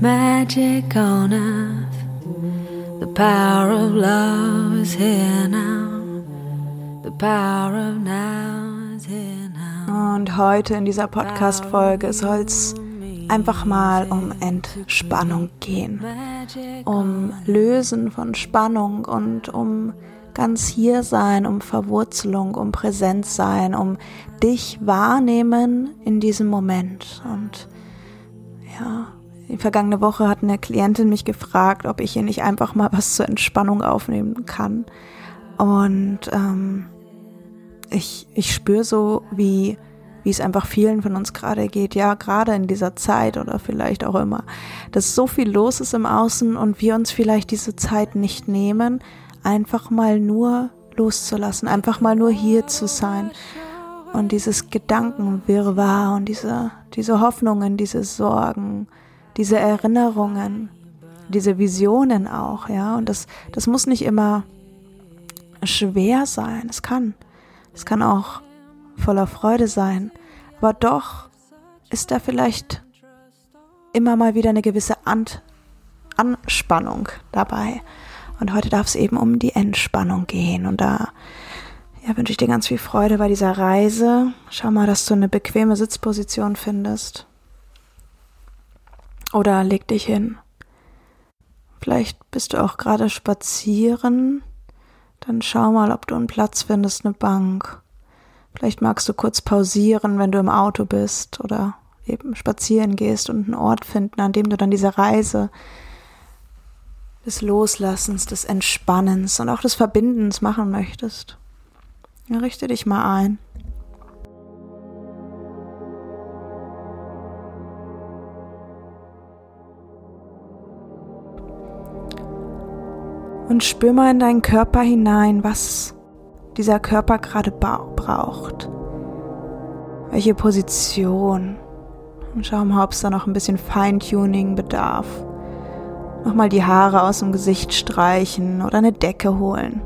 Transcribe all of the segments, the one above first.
magic on earth. The power of love is here now. The power of now is here now. Und heute in dieser Podcast-Folge soll es einfach mal um Entspannung gehen. Um Lösen von Spannung und um ganz hier sein, um Verwurzelung, um Präsenz sein, um dich wahrnehmen in diesem Moment. Und ja, die vergangene Woche hat eine Klientin mich gefragt, ob ich hier nicht einfach mal was zur Entspannung aufnehmen kann. Und ähm, ich, ich spüre so, wie, wie es einfach vielen von uns gerade geht, ja, gerade in dieser Zeit oder vielleicht auch immer, dass so viel los ist im Außen und wir uns vielleicht diese Zeit nicht nehmen, einfach mal nur loszulassen, einfach mal nur hier zu sein und dieses Gedankenwirrwarr und diese, diese Hoffnungen, diese Sorgen, diese Erinnerungen, diese Visionen auch, ja. Und das, das muss nicht immer schwer sein. Es kann. Es kann auch voller Freude sein. Aber doch ist da vielleicht immer mal wieder eine gewisse Ant Anspannung dabei. Und heute darf es eben um die Entspannung gehen. Und da ja, wünsche ich dir ganz viel Freude bei dieser Reise. Schau mal, dass du eine bequeme Sitzposition findest. Oder leg dich hin. Vielleicht bist du auch gerade spazieren. Dann schau mal, ob du einen Platz findest, eine Bank. Vielleicht magst du kurz pausieren, wenn du im Auto bist oder eben spazieren gehst und einen Ort finden, an dem du dann diese Reise des Loslassens, des Entspannens und auch des Verbindens machen möchtest. Richte dich mal ein. Und spür mal in deinen Körper hinein, was dieser Körper gerade braucht. Welche Position. Und schau mal, ob es da noch ein bisschen Feintuning bedarf. Nochmal die Haare aus dem Gesicht streichen oder eine Decke holen.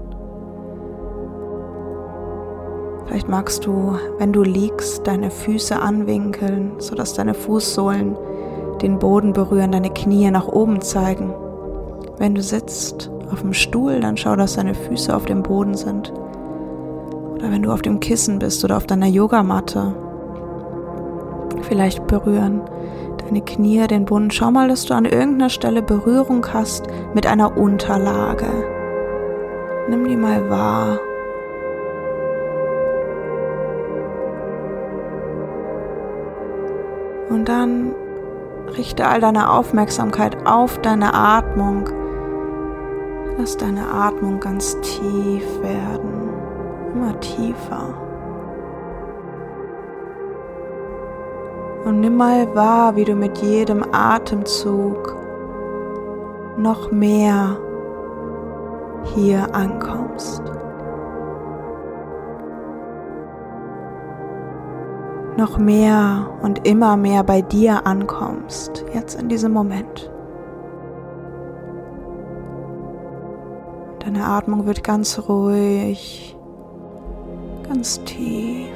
Vielleicht magst du, wenn du liegst, deine Füße anwinkeln, sodass deine Fußsohlen den Boden berühren, deine Knie nach oben zeigen. Wenn du sitzt, auf dem Stuhl, dann schau, dass deine Füße auf dem Boden sind. Oder wenn du auf dem Kissen bist oder auf deiner Yogamatte, vielleicht berühren deine Knie den Boden. Schau mal, dass du an irgendeiner Stelle Berührung hast mit einer Unterlage. Nimm die mal wahr. Und dann richte all deine Aufmerksamkeit auf deine Atmung Lass deine Atmung ganz tief werden, immer tiefer. Und nimm mal wahr, wie du mit jedem Atemzug noch mehr hier ankommst. Noch mehr und immer mehr bei dir ankommst, jetzt in diesem Moment. Deine Atmung wird ganz ruhig, ganz tief.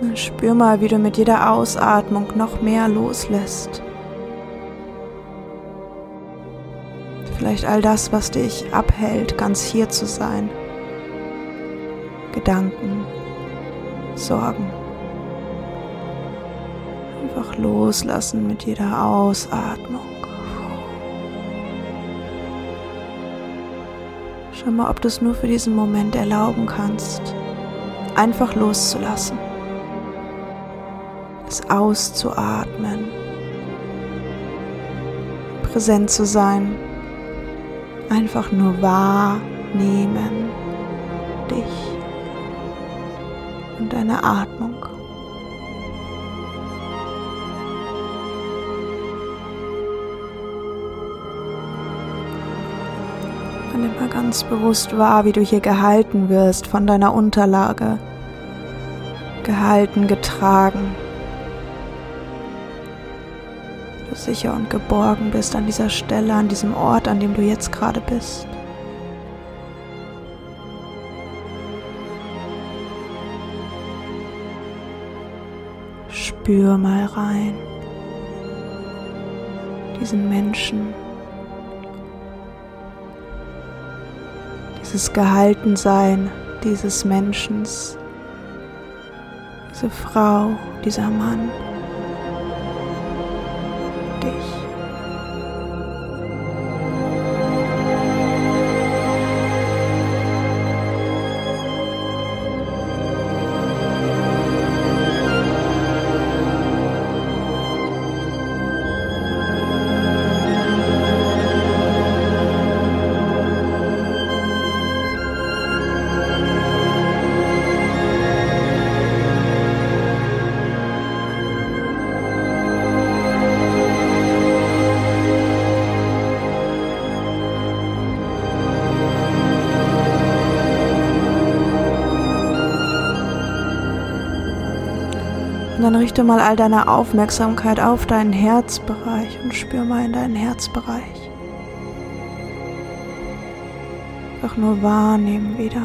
Und spür mal, wie du mit jeder Ausatmung noch mehr loslässt. Vielleicht all das, was dich abhält, ganz hier zu sein. Gedanken, Sorgen. Einfach loslassen mit jeder Ausatmung. Schau mal, ob du es nur für diesen Moment erlauben kannst, einfach loszulassen, es auszuatmen, präsent zu sein, einfach nur wahrnehmen, dich und deine Atmung. Nimm mal ganz bewusst wahr, wie du hier gehalten wirst von deiner Unterlage. Gehalten, getragen. Du sicher und geborgen bist an dieser Stelle, an diesem Ort, an dem du jetzt gerade bist. Spür mal rein. Diesen Menschen. Dieses Gehaltensein dieses Menschen. Diese Frau, dieser Mann. Und dann richte mal all deine Aufmerksamkeit auf deinen Herzbereich und spür mal in deinen Herzbereich. Einfach nur wahrnehmen wieder.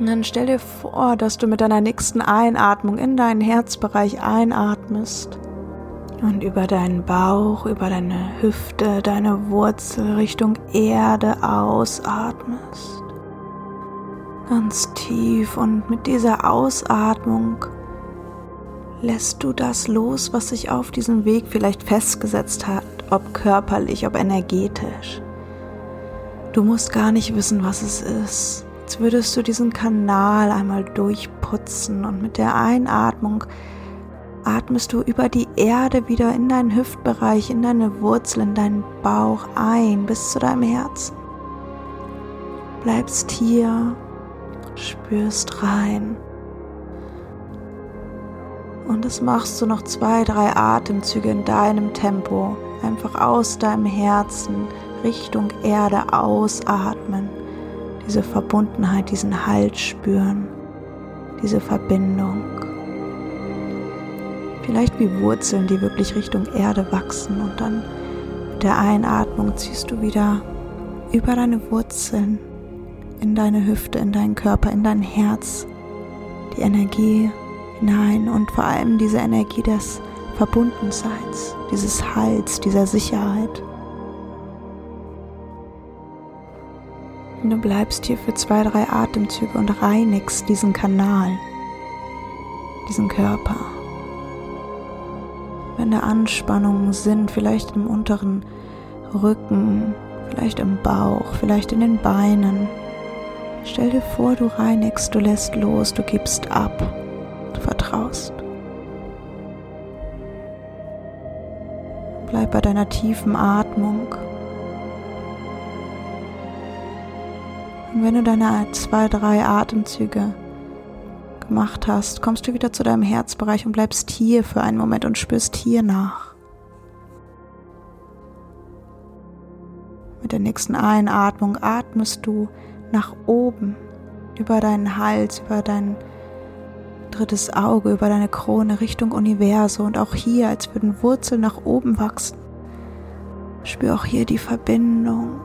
Und dann stell dir vor, dass du mit deiner nächsten Einatmung in deinen Herzbereich einatmest und über deinen Bauch, über deine Hüfte, deine Wurzel Richtung Erde ausatmest ganz tief und mit dieser Ausatmung lässt du das los, was sich auf diesem Weg vielleicht festgesetzt hat, ob körperlich, ob energetisch. Du musst gar nicht wissen, was es ist. Jetzt würdest du diesen Kanal einmal durchputzen und mit der Einatmung atmest du über die Erde wieder in deinen Hüftbereich, in deine Wurzel, in deinen Bauch ein bis zu deinem Herzen. Bleibst hier spürst rein. Und das machst du noch zwei, drei Atemzüge in deinem Tempo. Einfach aus deinem Herzen Richtung Erde ausatmen. Diese Verbundenheit, diesen Halt spüren. Diese Verbindung. Vielleicht wie Wurzeln, die wirklich Richtung Erde wachsen. Und dann mit der Einatmung ziehst du wieder über deine Wurzeln in deine Hüfte, in deinen Körper, in dein Herz die Energie hinein und vor allem diese Energie des Verbundenseins, dieses Heils, dieser Sicherheit. Und du bleibst hier für zwei, drei Atemzüge und reinigst diesen Kanal, diesen Körper. Wenn da Anspannungen sind, vielleicht im unteren Rücken, vielleicht im Bauch, vielleicht in den Beinen, Stell dir vor, du reinigst, du lässt los, du gibst ab, du vertraust. Bleib bei deiner tiefen Atmung. Und wenn du deine zwei, drei Atemzüge gemacht hast, kommst du wieder zu deinem Herzbereich und bleibst hier für einen Moment und spürst hier nach. Mit der nächsten Einatmung atmest du nach oben, über deinen Hals, über dein drittes Auge, über deine Krone Richtung Universum und auch hier, als würden Wurzeln nach oben wachsen. Spür auch hier die Verbindung.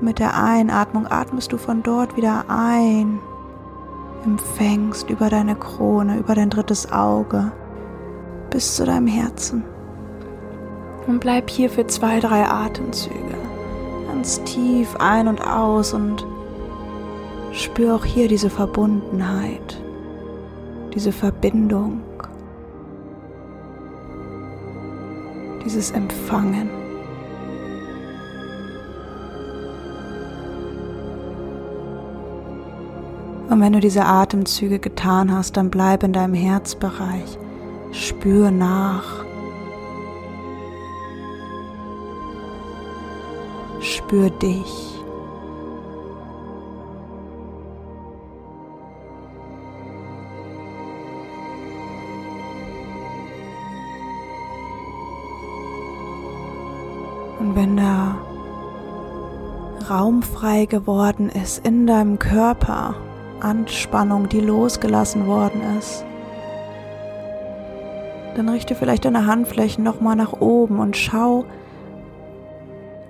Mit der Einatmung atmest du von dort wieder ein, empfängst über deine Krone, über dein drittes Auge bis zu deinem Herzen. Und bleib hier für zwei, drei Atemzüge ganz tief ein und aus und spür auch hier diese Verbundenheit, diese Verbindung, dieses Empfangen. Und wenn du diese Atemzüge getan hast, dann bleib in deinem Herzbereich. Spür nach. Spür dich. Und wenn da Raum frei geworden ist in deinem Körper, Anspannung, die losgelassen worden ist, dann richte vielleicht deine Handflächen nochmal nach oben und schau,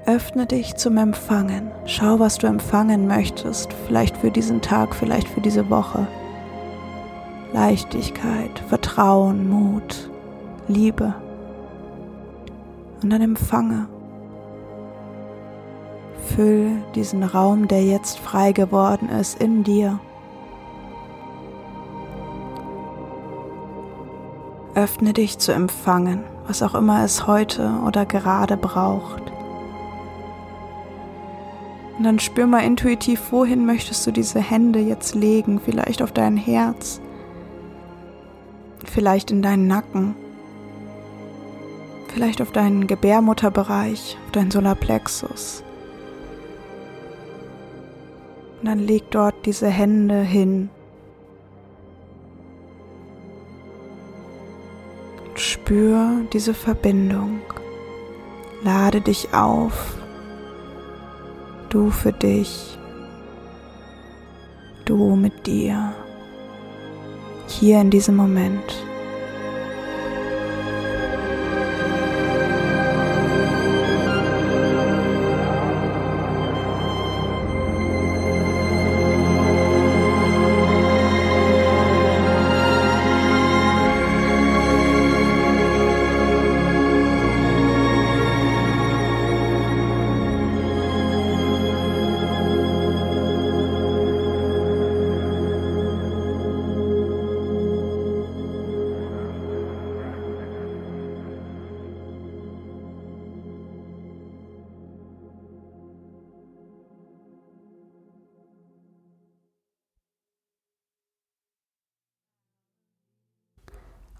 öffne dich zum Empfangen. Schau, was du empfangen möchtest, vielleicht für diesen Tag, vielleicht für diese Woche. Leichtigkeit, Vertrauen, Mut, Liebe. Und dann empfange. Füll diesen Raum, der jetzt frei geworden ist, in dir. Öffne dich zu empfangen, was auch immer es heute oder gerade braucht. Und dann spür mal intuitiv, wohin möchtest du diese Hände jetzt legen? Vielleicht auf dein Herz, vielleicht in deinen Nacken, vielleicht auf deinen Gebärmutterbereich, auf deinen Solarplexus. Und dann leg dort diese Hände hin. Spür diese Verbindung. Lade dich auf. Du für dich. Du mit dir. Hier in diesem Moment.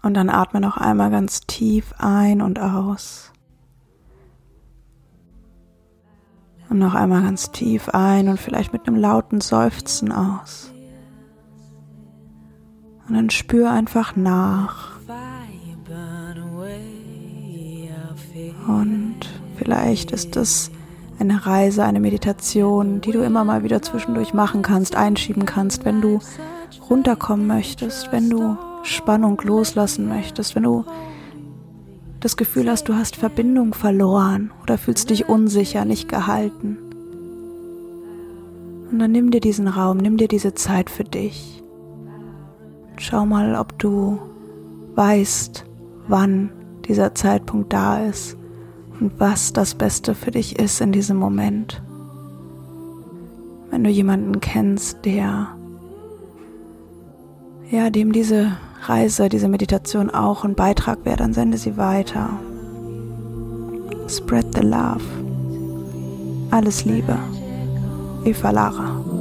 Und dann atme noch einmal ganz tief ein und aus. Und noch einmal ganz tief ein und vielleicht mit einem lauten Seufzen aus. Und dann spür einfach nach. Und vielleicht ist es eine Reise, eine Meditation, die du immer mal wieder zwischendurch machen kannst, einschieben kannst, wenn du runterkommen möchtest, wenn du Spannung loslassen möchtest, wenn du das Gefühl hast, du hast Verbindung verloren oder fühlst dich unsicher, nicht gehalten. Und dann nimm dir diesen Raum, nimm dir diese Zeit für dich. Schau mal, ob du weißt, wann dieser Zeitpunkt da ist und was das Beste für dich ist in diesem Moment. Wenn du jemanden kennst, der ja, dem diese Reise, diese Meditation auch ein Beitrag wäre, dann sende sie weiter. Spread the love. Alles Liebe. Eva Lara.